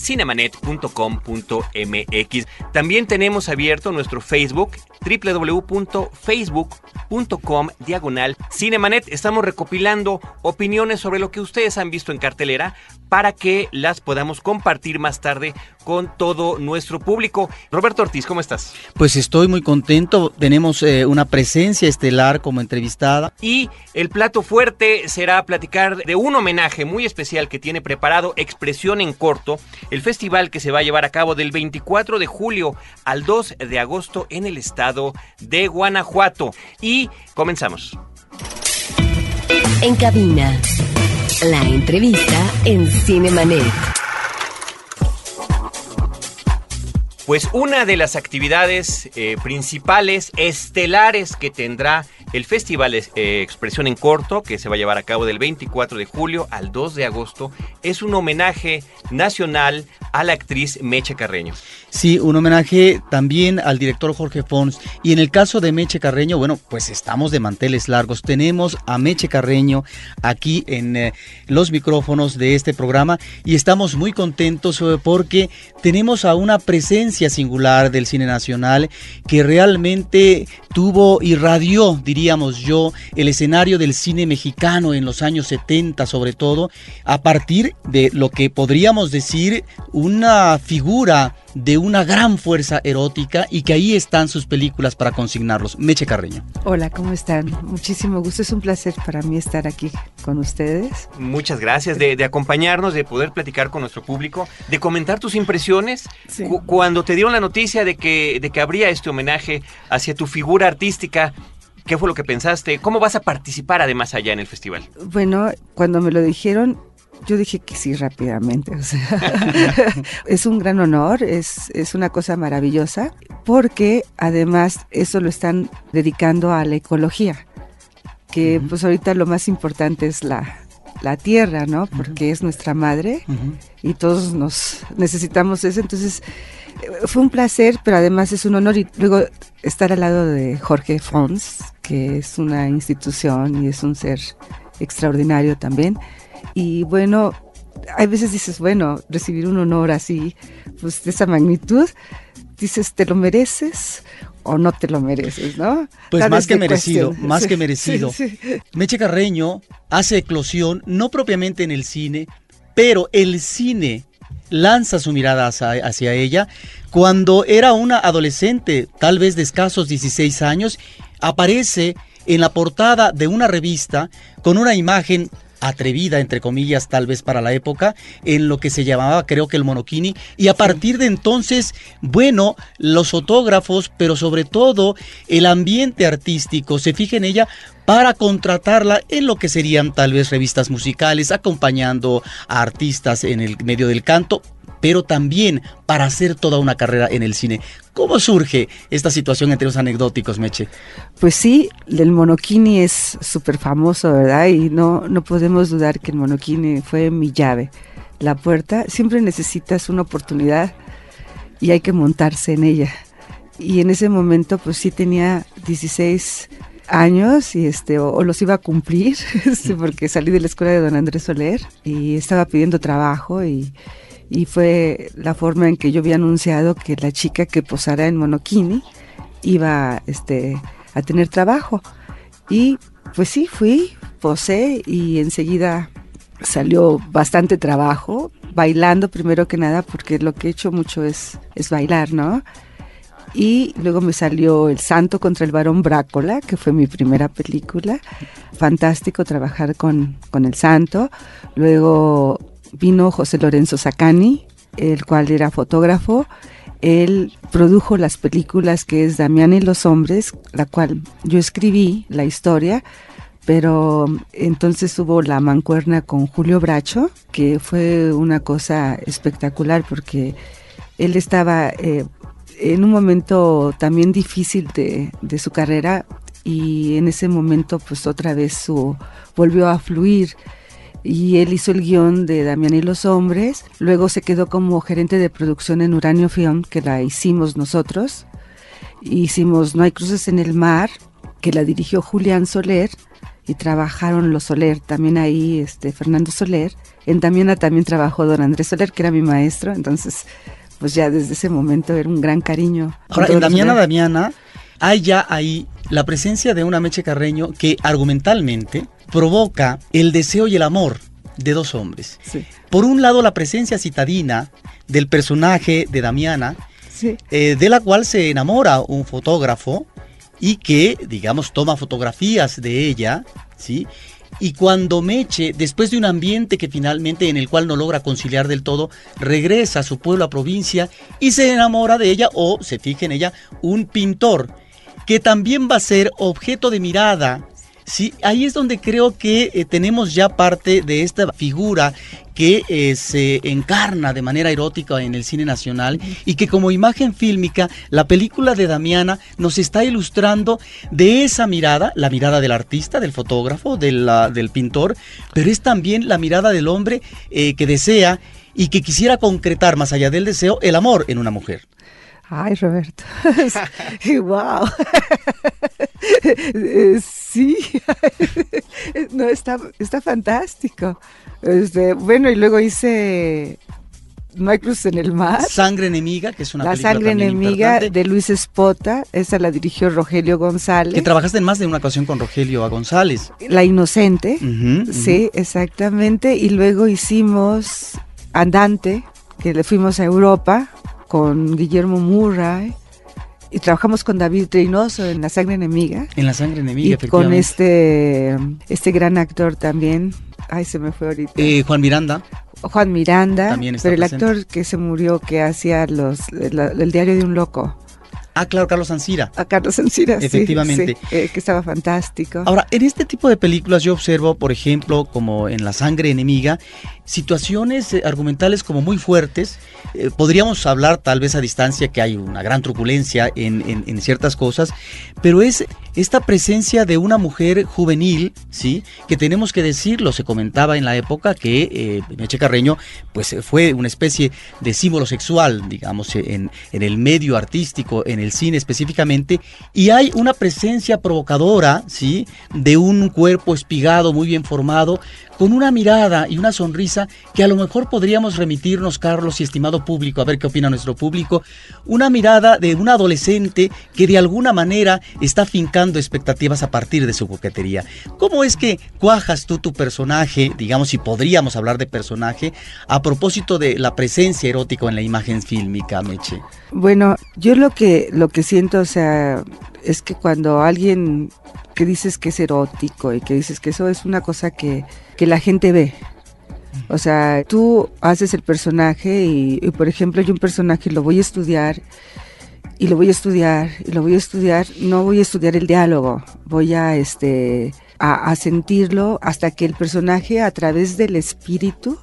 www.cinemanet.com.mx. También tenemos abierto nuestro Facebook www.facebook.com diagonal Cinemanet. Estamos recopilando opiniones sobre lo que ustedes han visto en cartelera para que las podamos compartir más tarde con todo nuestro público. Roberto Ortiz, ¿cómo estás? Pues estoy muy contento. Tenemos eh, una presencia estelar como entrevistada. Y el plato fuerte será platicar de un homenaje muy especial que tiene preparado Expresión en Corto, el festival que se va a llevar a cabo del 24 de julio al 2 de agosto en el estado de Guanajuato. Y comenzamos. En cabina, la entrevista en Cinemanet. Pues una de las actividades eh, principales, estelares que tendrá el Festival eh, Expresión en Corto, que se va a llevar a cabo del 24 de julio al 2 de agosto, es un homenaje nacional a la actriz Meche Carreño. Sí, un homenaje también al director Jorge Fons. Y en el caso de Meche Carreño, bueno, pues estamos de manteles largos. Tenemos a Meche Carreño aquí en eh, los micrófonos de este programa y estamos muy contentos eh, porque tenemos a una presencia singular del cine nacional que realmente tuvo, irradió, diríamos yo, el escenario del cine mexicano en los años 70 sobre todo, a partir de lo que podríamos decir una figura de una gran fuerza erótica y que ahí están sus películas para consignarlos. Meche Carreño. Hola, ¿cómo están? Muchísimo gusto, es un placer para mí estar aquí con ustedes. Muchas gracias de, acompañarnos, de poder platicar con nuestro público, de comentar tus impresiones cuando te dieron la noticia de que, de que habría este homenaje hacia tu figura artística. ¿Qué fue lo que pensaste? ¿Cómo vas a participar además allá en el festival? Bueno, cuando me lo dijeron, yo dije que sí rápidamente. O sea, es un gran honor, es, es una cosa maravillosa, porque además eso lo están dedicando a la ecología, que pues ahorita lo más importante es la, la tierra, ¿no? Porque es nuestra madre y todos nos necesitamos eso. Entonces, fue un placer, pero además es un honor y luego estar al lado de Jorge Fons, que es una institución y es un ser extraordinario también. Y bueno, hay veces dices, bueno, recibir un honor así, pues de esa magnitud, dices, ¿te lo mereces? o no te lo mereces, ¿no? Pues más que merecido, más que merecido. Meche Carreño hace eclosión, no propiamente en el cine, pero el cine lanza su mirada hacia, ella. Cuando era una adolescente, tal vez de escasos 16 años, aparece en la portada de una revista con una imagen atrevida, entre comillas, tal vez para la época, en lo que se llamaba, creo que el monoquini. Y a partir de entonces, bueno, los fotógrafos, pero sobre todo el ambiente artístico, se fija en ella para contratarla en lo que serían tal vez revistas musicales, acompañando a artistas en el medio del canto, pero también para hacer toda una carrera en el cine. ¿Cómo surge esta situación entre los anecdóticos, Meche? Pues sí, el monoquini es súper famoso, ¿verdad? Y no, no podemos dudar que el monoquini fue mi llave. La puerta, siempre necesitas una oportunidad y hay que montarse en ella. Y en ese momento, pues sí tenía 16 años y este o, los iba a cumplir este, porque salí de la escuela de don Andrés Soler y estaba pidiendo trabajo y y fue la forma en que yo había anunciado que la chica que posara en monokini iba este, a tener trabajo. Y pues sí, fui, posé y enseguida salió bastante trabajo, bailando primero que nada, porque lo que he hecho mucho es, es bailar, ¿no? Y luego me salió El Santo contra el Varón Brácola, que fue mi primera película. Fantástico trabajar con, con El Santo. Luego vino José Lorenzo Sacani, el cual era fotógrafo. Él produjo las películas que es Damián y los hombres, la cual yo escribí la historia, pero entonces hubo la mancuerna con Julio Bracho, que fue una cosa espectacular porque él estaba, eh, en un momento también difícil de, de su carrera y en ese momento pues otra vez su, volvió a fluir y él hizo el guion de Damián y los hombres, luego se quedó como gerente de producción en Uranio Film, que la hicimos nosotros, hicimos No hay cruces en el mar, que la dirigió Julián Soler, y trabajaron los Soler, también ahí este Fernando Soler, en Damiana también trabajó don Andrés Soler, que era mi maestro, entonces pues ya desde ese momento era un gran cariño. Ahora, en Damiana Damiana hay ya ahí la presencia de una Meche Carreño que argumentalmente provoca el deseo y el amor de dos hombres. Por un lado, la presencia citadina del personaje de Damiana, eh, de la cual se enamora un fotógrafo y que, digamos, toma fotografías de ella, ¿sí? Y cuando Meche, después de un ambiente que finalmente en el cual no logra conciliar del todo, regresa a su pueblo, a provincia, y se enamora de ella o se fija en ella un pintor que también va a ser objeto de mirada. Sí, ahí es donde creo que eh, tenemos ya parte de esta figura que eh, se encarna de manera erótica en el cine nacional y que como imagen fílmica la película de Damiana nos está ilustrando de esa mirada, la mirada del artista, del fotógrafo, del pintor, pero es también la mirada del hombre eh, que desea y que quisiera concretar más allá del deseo el amor en una mujer. Ay, Roberto. wow. sí. no, está, está fantástico. Este, bueno, y luego hice No hay cruz en el mar. Sangre enemiga, que es una La sangre enemiga de Luis Espota, esa la dirigió Rogelio González. Que trabajaste en más de una ocasión con Rogelio González. La inocente, sí, exactamente. Y luego hicimos Andante, que le fuimos a Europa con Guillermo Murray y trabajamos con David Reynoso en La Sangre Enemiga. En La Sangre Enemiga, y con este, este gran actor también. Ay, se me fue ahorita. Eh, Juan Miranda. Juan Miranda, también pero el actor que se murió que hacía los el diario de un loco. Ah, claro, Carlos Ancira. A Carlos Ancira, Efectivamente. Eh, que estaba fantástico. Ahora, en este tipo de películas yo observo, por ejemplo, como en La sangre enemiga, situaciones eh, argumentales como muy fuertes. Eh, podríamos hablar tal vez a distancia que hay una gran truculencia en, ciertas cosas, pero es esta presencia de una mujer juvenil, ¿sí? Que tenemos que decirlo, se comentaba en la época que eh, Meche Carreño pues fue una especie de símbolo sexual, digamos, en, en el medio artístico, en el cine específicamente, y hay una presencia provocadora, ¿sí? De un cuerpo espigado, muy bien formado, con una mirada y una sonrisa que a lo mejor podríamos remitirnos, Carlos y estimado público, a ver qué opina nuestro público, una mirada de un adolescente que de alguna manera está fincando expectativas a partir de su coquetería. ¿Cómo es que cuajas tú tu personaje, digamos si podríamos hablar de personaje, a propósito de la presencia erótica en la imagen fílmica, Meche? Bueno, yo lo que, lo que siento, o sea, es que cuando alguien que dices que es erótico y que dices que eso es una cosa que que la gente ve. O sea, tú haces el personaje y, por ejemplo, yo un personaje lo voy a estudiar y lo voy a estudiar y lo voy a estudiar, no voy a estudiar el diálogo, voy a este a, sentirlo hasta que el personaje a través del espíritu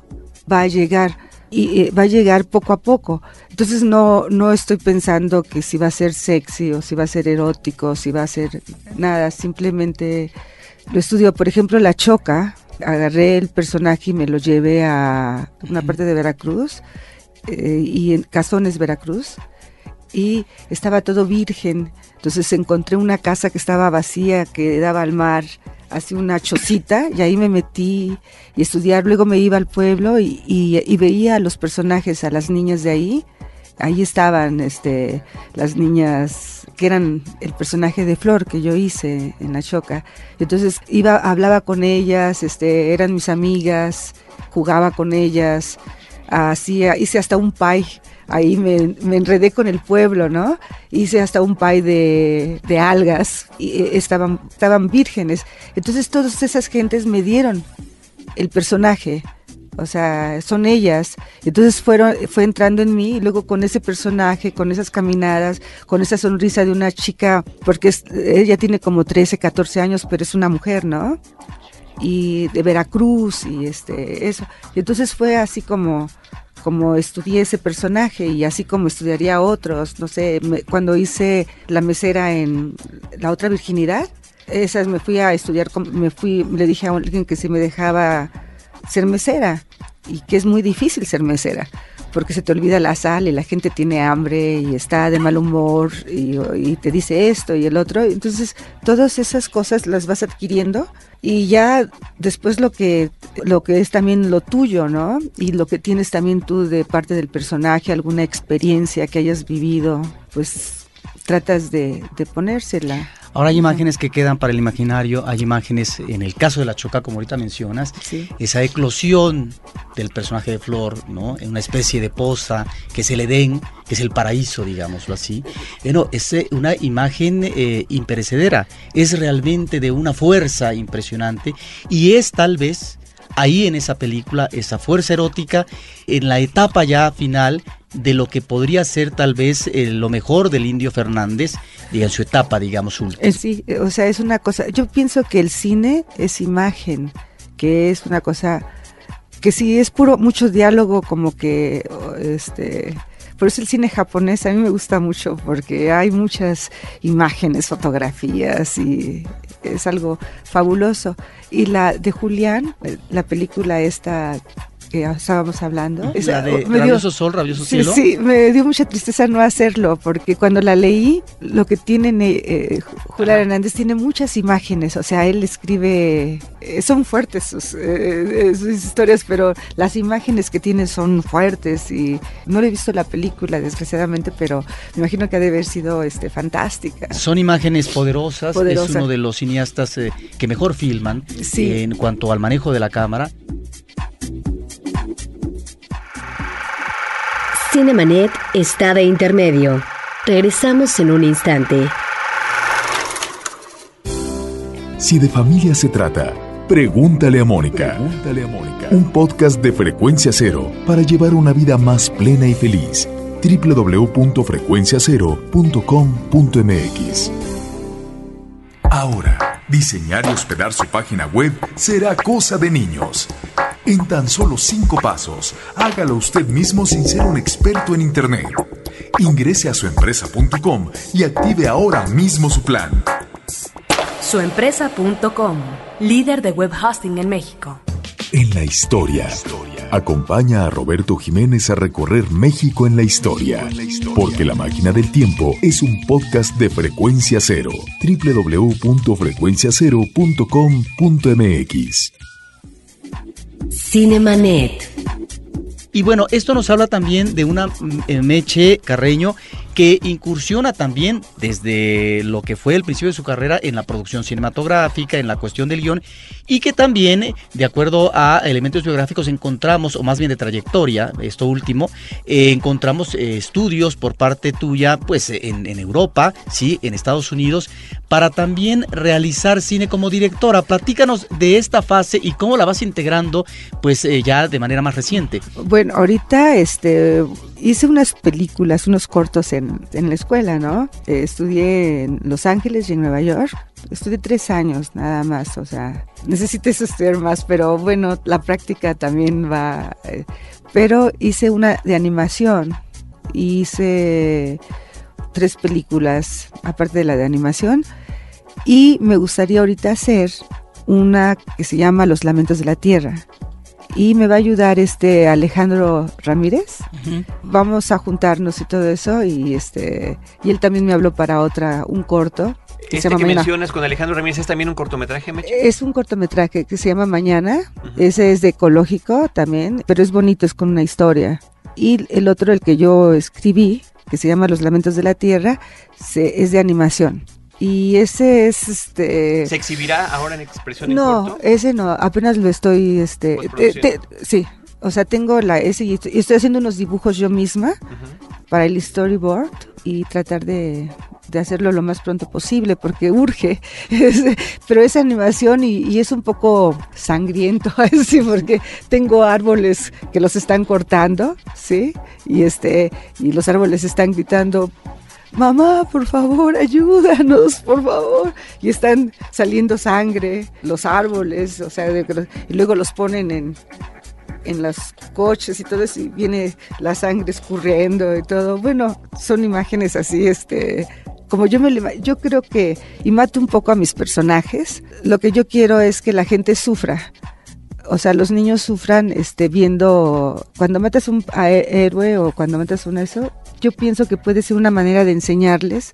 va a llegar y va a llegar poco a poco. Entonces no no estoy pensando que si va a ser sexy o si va a ser erótico, si va a ser nada, simplemente lo estudio. Por ejemplo, la choca agarré el personaje y me lo llevé a una parte de Veracruz eh, y en Cazones, Veracruz y estaba todo virgen. Entonces encontré una casa que estaba vacía, que daba al mar, así una chocita, y ahí me metí y estudiar. Luego me iba al pueblo y, y veía a los personajes, a las niñas de ahí, ahí estaban este, las niñas que eran el personaje de Flor que yo hice en la choca. Entonces iba, hablaba con ellas, este, eran mis amigas, jugaba con ellas, hacía, hice hasta un pie. Ahí me, me, enredé con el pueblo, ¿no? Hice hasta un pie de, de algas y eh, estaban, estaban vírgenes. Entonces todas esas gentes me dieron el personaje o sea, son ellas. Entonces fueron, fue entrando en mí y luego con ese personaje, con esas caminadas, con esa sonrisa de una chica, porque ella tiene como 13, 14 años, pero es una mujer, ¿no? Y de Veracruz y este, eso. Y entonces fue así como, como estudié ese personaje y así como estudiaría otros, no sé, cuando hice la mesera en La otra virginidad, esas me fui a estudiar, me fui, le dije a alguien que se me dejaba ser mesera y que es muy difícil ser mesera porque se te olvida la sal y la gente tiene hambre y está de mal humor y, te dice esto y el otro. Entonces, todas esas cosas las vas adquiriendo y ya después lo que, lo que es también lo tuyo, ¿no? Y lo que tienes también tú de parte del personaje, alguna experiencia que hayas vivido, pues tratas de, de ponérsela. Ahora hay imágenes que quedan para el imaginario, hay imágenes, en el caso de la Choca, como ahorita mencionas, esa eclosión del personaje de Flor, ¿no? En una especie de poza, que es el Edén, que es el paraíso, digámoslo así. Bueno, es eh, una imagen eh, imperecedera, es realmente de una fuerza impresionante y es tal vez ahí en esa película esa fuerza erótica en la etapa ya final de lo que podría ser tal vez eh, lo mejor del Indio Fernández en su etapa, digamos, última. Eh, sí, o sea, es una cosa, yo pienso que el cine es imagen, que es una cosa que si es puro, mucho diálogo, como que, este, por eso el cine japonés a mí me gusta mucho, porque hay muchas imágenes, fotografías y es algo fabuloso. Y la de Julián, eh, la película esta que estábamos hablando. La de Rabioso Sol, Rabioso Cielo. Sí, me dio mucha tristeza no hacerlo, porque cuando la leí, lo que tiene eh, eh, Julián Hernández tiene muchas imágenes, o sea, él escribe, eh, son fuertes sus, historias, pero las imágenes que tiene son fuertes y no le he visto la película, desgraciadamente, pero me imagino que ha de haber sido este, fantástica. Son imágenes poderosas, es uno de los cineastas que mejor filman en cuanto al manejo de la cámara. Cinemanet está de intermedio. Regresamos en un instante. Si de familia se trata, pregúntale a Mónica. Pregúntale a Mónica. Un podcast de frecuencia cero para llevar una vida más plena y feliz. www.frecuenciacero.com.mx Ahora, diseñar y hospedar su página web será cosa de niños. En tan solo cinco pasos, hágalo usted mismo sin ser un experto en Internet. Ingrese a suempresa.com y active ahora mismo su plan. Suempresa.com, líder de web hosting en México. En la historia. Acompaña a Roberto Jiménez a recorrer México en la historia. Porque La Máquina del Tiempo es un podcast de frecuencia cero. www.frecuenciacero.com.mx Cinemanet. Y bueno, esto nos habla también de una mm, eh, Meche Carreño que incursiona también desde lo que fue el principio de su carrera en la producción cinematográfica, en la cuestión del guion, y que también, de acuerdo a elementos biográficos, encontramos, o más bien de trayectoria, esto último, eh, encontramos eh, estudios por parte tuya, pues en, Europa, sí, en Estados Unidos, para también realizar cine como directora. Platícanos de esta fase y cómo la vas integrando, pues eh, ya de manera más reciente. Bueno, ahorita este hice unas películas, unos cortos en en, la escuela, ¿no? Eh, estudié en Los Ángeles y en Nueva York. Estudié tres años nada más, o sea, necesité estudiar más, pero bueno, la práctica también va. Eh, pero hice una de animación, hice tres películas, aparte de la de animación, y me gustaría ahorita hacer una que se llama Los Lamentos de la Tierra y me va a ayudar este Alejandro Ramírez. Vamos a juntarnos y todo eso y este y él también me habló para otra un corto. Que este que mencionas con Alejandro Ramírez es también un cortometraje, Es un cortometraje que se llama Mañana. Ese es de ecológico también, pero es bonito, es con una historia. Y el otro, el que yo escribí, que se llama Los Lamentos de la Tierra, es de animación. Y ese es este. ¿Se exhibirá ahora en expresión No, ese no, apenas lo estoy este sí, o sea, tengo la ese y estoy, haciendo unos dibujos yo misma para el storyboard y tratar de, hacerlo lo más pronto posible porque urge. Pero es animación y, es un poco sangriento, así porque tengo árboles que los están cortando, ¿sí? Y este y los árboles están gritando mamá, por favor, ayúdanos, por favor. Y están saliendo sangre, los árboles, o sea, y luego los ponen en, en los coches y todo eso, y viene la sangre escurriendo y todo. Bueno, son imágenes así, este, como yo me yo creo que y mato un poco a mis personajes. Lo que yo quiero es que la gente sufra. O sea, los niños sufran este viendo cuando matas un héroe o cuando matas un eso, yo pienso que puede ser una manera de enseñarles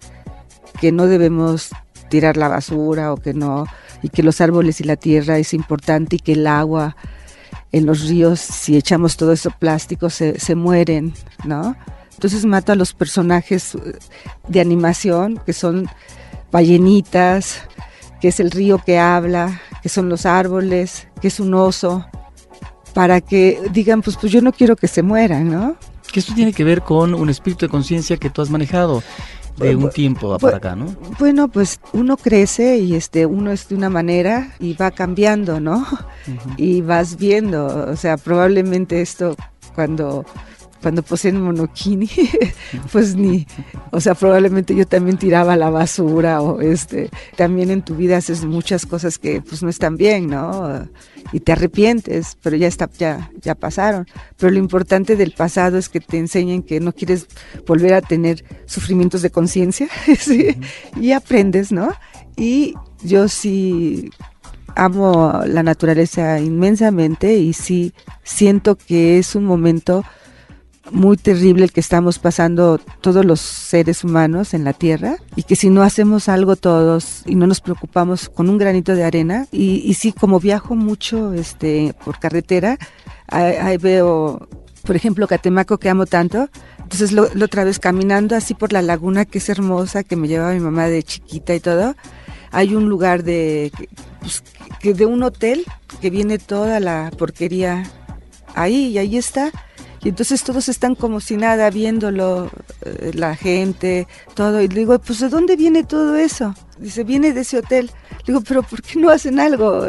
que no debemos tirar la basura o que no y que los árboles y la tierra es importante y que el agua en los ríos si echamos todo eso plástico se, se mueren, ¿no? Entonces mato a los personajes eh, de animación, que son ballenitas, que es el río que habla, que son los árboles, que es un oso, para que digan, pues, pues yo no quiero que se mueran, ¿no? Que esto tiene que ver con un espíritu de conciencia que tú has manejado de un tiempo para acá, ¿no? Bueno, pues uno crece y este uno es de una manera y va cambiando, ¿no? Y vas viendo, o sea, probablemente esto cuando cuando poseen monokini, pues ni, o sea, probablemente yo también tiraba la basura o este, también en tu vida haces muchas cosas que pues no están bien, ¿no? Y te arrepientes, pero ya está, ya, ya pasaron. Pero lo importante del pasado es que te enseñen que no quieres volver a tener sufrimientos de conciencia, y aprendes, ¿no? Y yo sí amo la naturaleza inmensamente y sí siento que es un momento muy terrible el que estamos pasando todos los seres humanos en la Tierra y que si no hacemos algo todos y no nos preocupamos con un granito de arena y, y sí, como viajo mucho este, por carretera, ahí, veo, por ejemplo, Catemaco que amo tanto, entonces la otra vez caminando así por la laguna que es hermosa, que me llevaba mi mamá de chiquita y todo, hay un lugar de, pues, que de un hotel que viene toda la porquería ahí y ahí está y entonces todos están como si nada viéndolo, eh, la gente, todo. Y le digo, pues ¿de dónde viene todo eso? Dice, viene de ese hotel. Le digo, pero ¿por qué no hacen algo?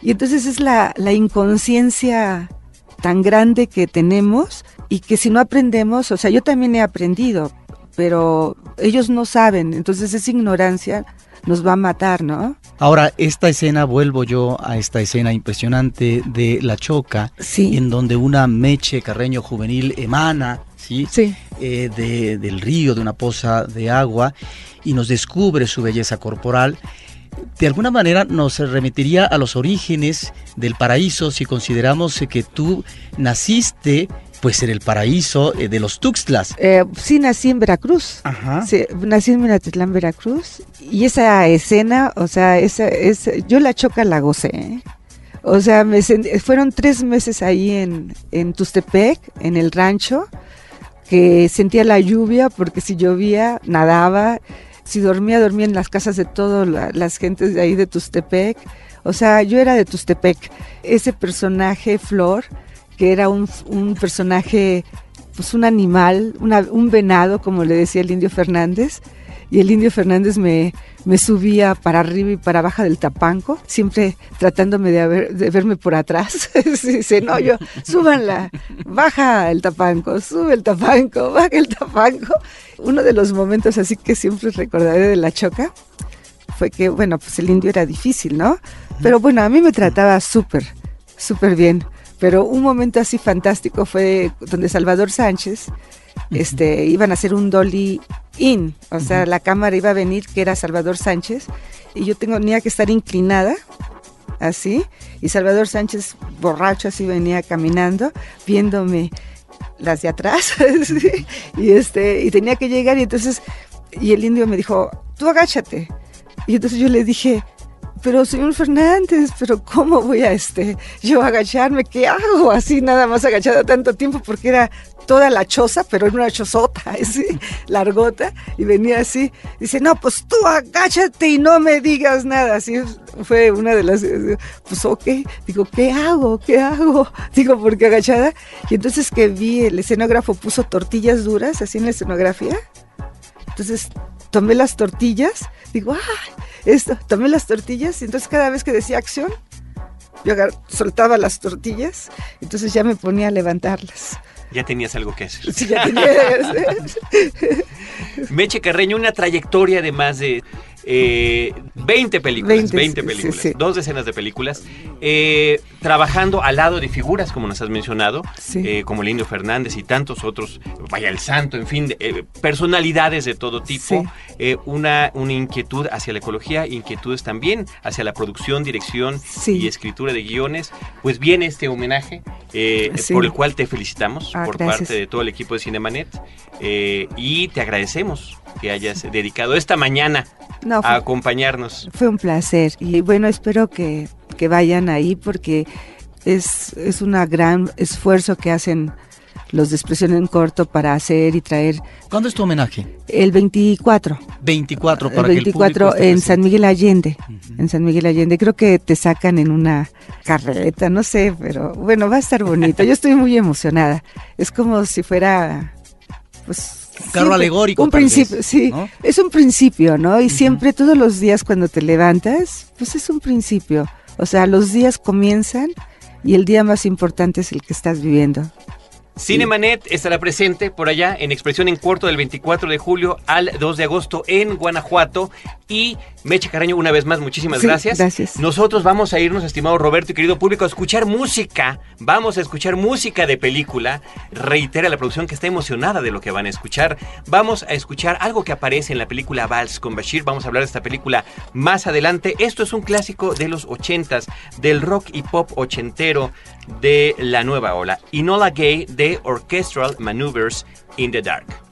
Y entonces es la, la inconsciencia tan grande que tenemos y que si no aprendemos, o sea, yo también he aprendido, pero ellos no saben, entonces esa ignorancia nos va a matar, ¿no? Ahora, esta escena, vuelvo yo a esta escena impresionante de La Choca, en donde una meche carreño juvenil emana, ¿sí? Eh, de, del río, de una poza de agua, y nos descubre su belleza corporal. De alguna manera nos remitiría a los orígenes del paraíso si consideramos que tú naciste pues en el paraíso eh, de los Tuxtlas. Eh, sí, nací en Veracruz. Ajá. Sí, nací en Minatitlán, Veracruz. Y esa escena, o sea, esa, esa, yo la choca la gocé. ¿eh? O sea, me fueron tres meses ahí en, en Tustepec, en el rancho, que sentía la lluvia porque si llovía, nadaba. Si dormía, dormía en las casas de todas las gentes de ahí de Tustepec. O sea, yo era de Tustepec. Ese personaje, Flor, que era un, un personaje, pues un animal, un venado, como le decía el indio Fernández, y el indio Fernández me, me subía para arriba y para abajo del tapanco, siempre tratándome de, de verme por atrás. Dice, no, yo, súbanla, baja el tapanco, sube el tapanco, baja el tapanco. Uno de los momentos así que siempre recordaré de la choca fue que, bueno, pues el indio era difícil, ¿no? Pero bueno, a mí me trataba súper, súper bien. Pero un momento así fantástico fue donde Salvador Sánchez este, iban a hacer un dolly in, o sea, la cámara iba a venir que era Salvador Sánchez y yo tenía que estar inclinada así y Salvador Sánchez borracho así venía caminando viéndome las de atrás y este y tenía que llegar y entonces y el indio me dijo tú agáchate y entonces yo le dije pero señor Fernández, pero ¿cómo voy a este, yo agacharme? ¿Qué hago? Así nada más agachada tanto tiempo porque era toda la choza, pero era una chozota, así, largota, y venía así, dice, no, pues tú agáchate y no me digas nada, así fue una de las, pues ok, digo, ¿qué hago? ¿Qué hago? Digo, porque agachada, y entonces que vi, el escenógrafo puso tortillas duras, así en la escenografía, entonces tomé las tortillas, digo, ¡ay! Esto, tomé las tortillas y entonces cada vez que decía acción, yo soltaba las tortillas, entonces ya me ponía a levantarlas. Ya tenías algo que hacer. Sí, ya tenía que hacer. Meche Carreño, una trayectoria de más de eh, 20 películas, 20, películas, dos decenas de películas, eh, trabajando al lado de figuras, como nos has mencionado, eh, como Lino Fernández y tantos otros, vaya el santo, en fin, eh, personalidades de todo tipo, una, una inquietud hacia la ecología, inquietudes también hacia la producción, dirección y escritura de guiones, pues viene este homenaje por el cual te felicitamos ah, por parte de todo el equipo de Cinemanet y te agradecemos que hayas dedicado esta mañana a acompañarnos. Fue un placer y bueno, espero que, vayan ahí porque es, es un gran esfuerzo que hacen los de expresión en corto para hacer y traer. ¿Cuándo es tu homenaje? El 24. 24 para El 24 en San Miguel Allende. En San Miguel Allende. Creo que te sacan en una carreta, no sé, pero bueno, va a estar bonito. Yo estoy muy emocionada. Es como si fuera pues carro alegórico. Un principio, sí, es un principio, ¿no? Y siempre, todos los días cuando te levantas, pues es un principio. O sea, los días comienzan y el día más importante es el que estás viviendo. Cinemanet estará presente por allá en expresión en corto del 24 de julio al 2 de agosto en Guanajuato. Y Meche Carreño, una vez más, muchísimas gracias. Gracias. Nosotros vamos a irnos, estimado Roberto y querido público, a escuchar música. Vamos a escuchar música de película. Reitera la producción que está emocionada de lo que van a escuchar. Vamos a escuchar algo que aparece en la película Vals con Bashir. Vamos a hablar de esta película más adelante. Esto es un clásico de los ochentas, del rock y pop ochentero de la nueva ola. Inola Gay de Orchestral Maneuvers in the Dark.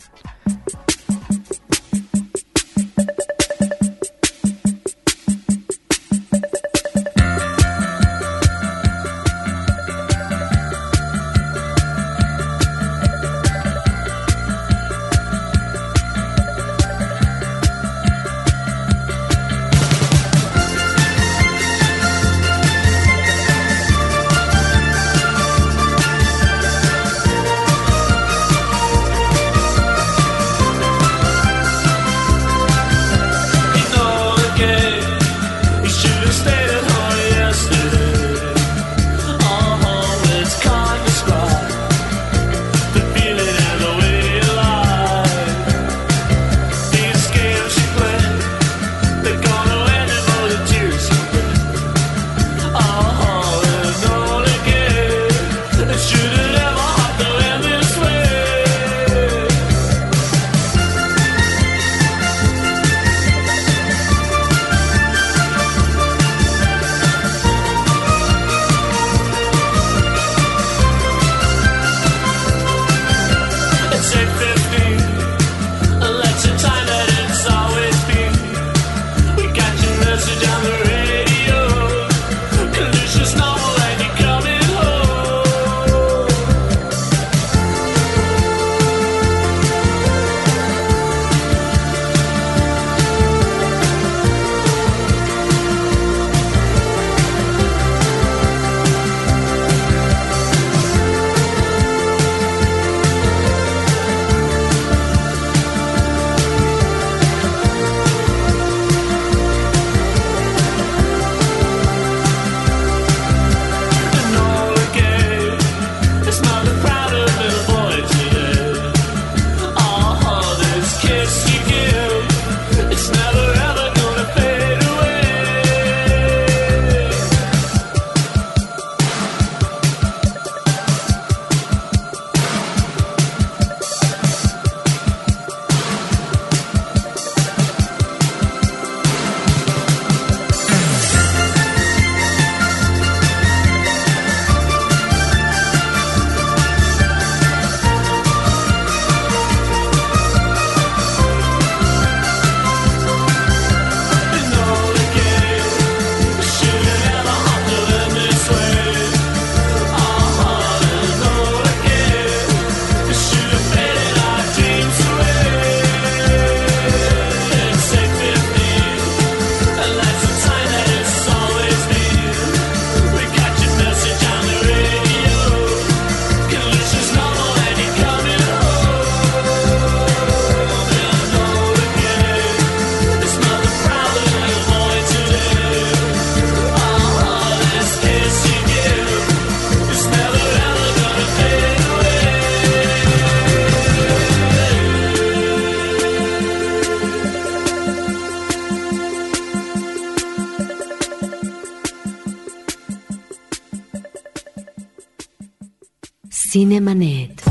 Cinemanet.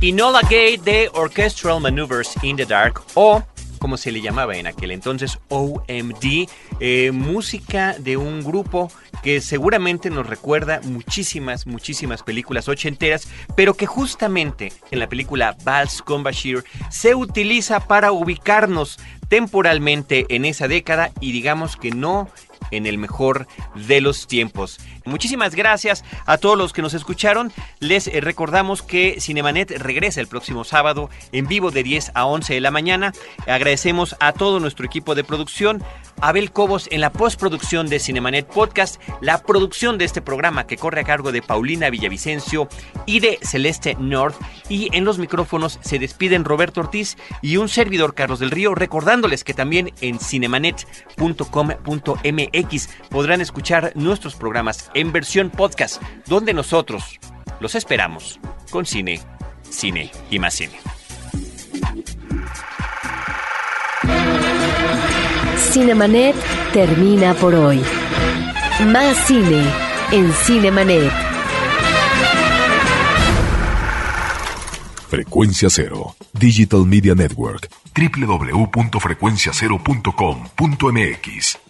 Inola Gay de Orchestral Maneuvers in the Dark o como se le llamaba en aquel entonces, OMD, eh, música de un grupo que seguramente nos recuerda muchísimas, muchísimas películas ochenteras, pero que justamente en la película Vals con Bashir se utiliza para ubicarnos temporalmente en esa década y digamos que no en el mejor de los tiempos. Muchísimas gracias a todos los que nos escucharon. Les eh, recordamos que Cinemanet regresa el próximo sábado en vivo de 10 a 11 de la mañana. Agradecemos a todo nuestro equipo de producción, Abel Cobos en la postproducción de Cinemanet Podcast, la producción de este programa que corre a cargo de Paulina Villavicencio y de Celeste North. Y en los micrófonos se despiden Roberto Ortiz y un servidor Carlos del Río, recordándoles que también en cinemanet.com.mx podrán escuchar nuestros programas en versión podcast, donde nosotros los esperamos con cine, cine y más cine. Cinemanet termina por hoy. Más cine en Cinemanet. Frecuencia Cero, Digital Media Network, www.frecuenciacero.com.mx.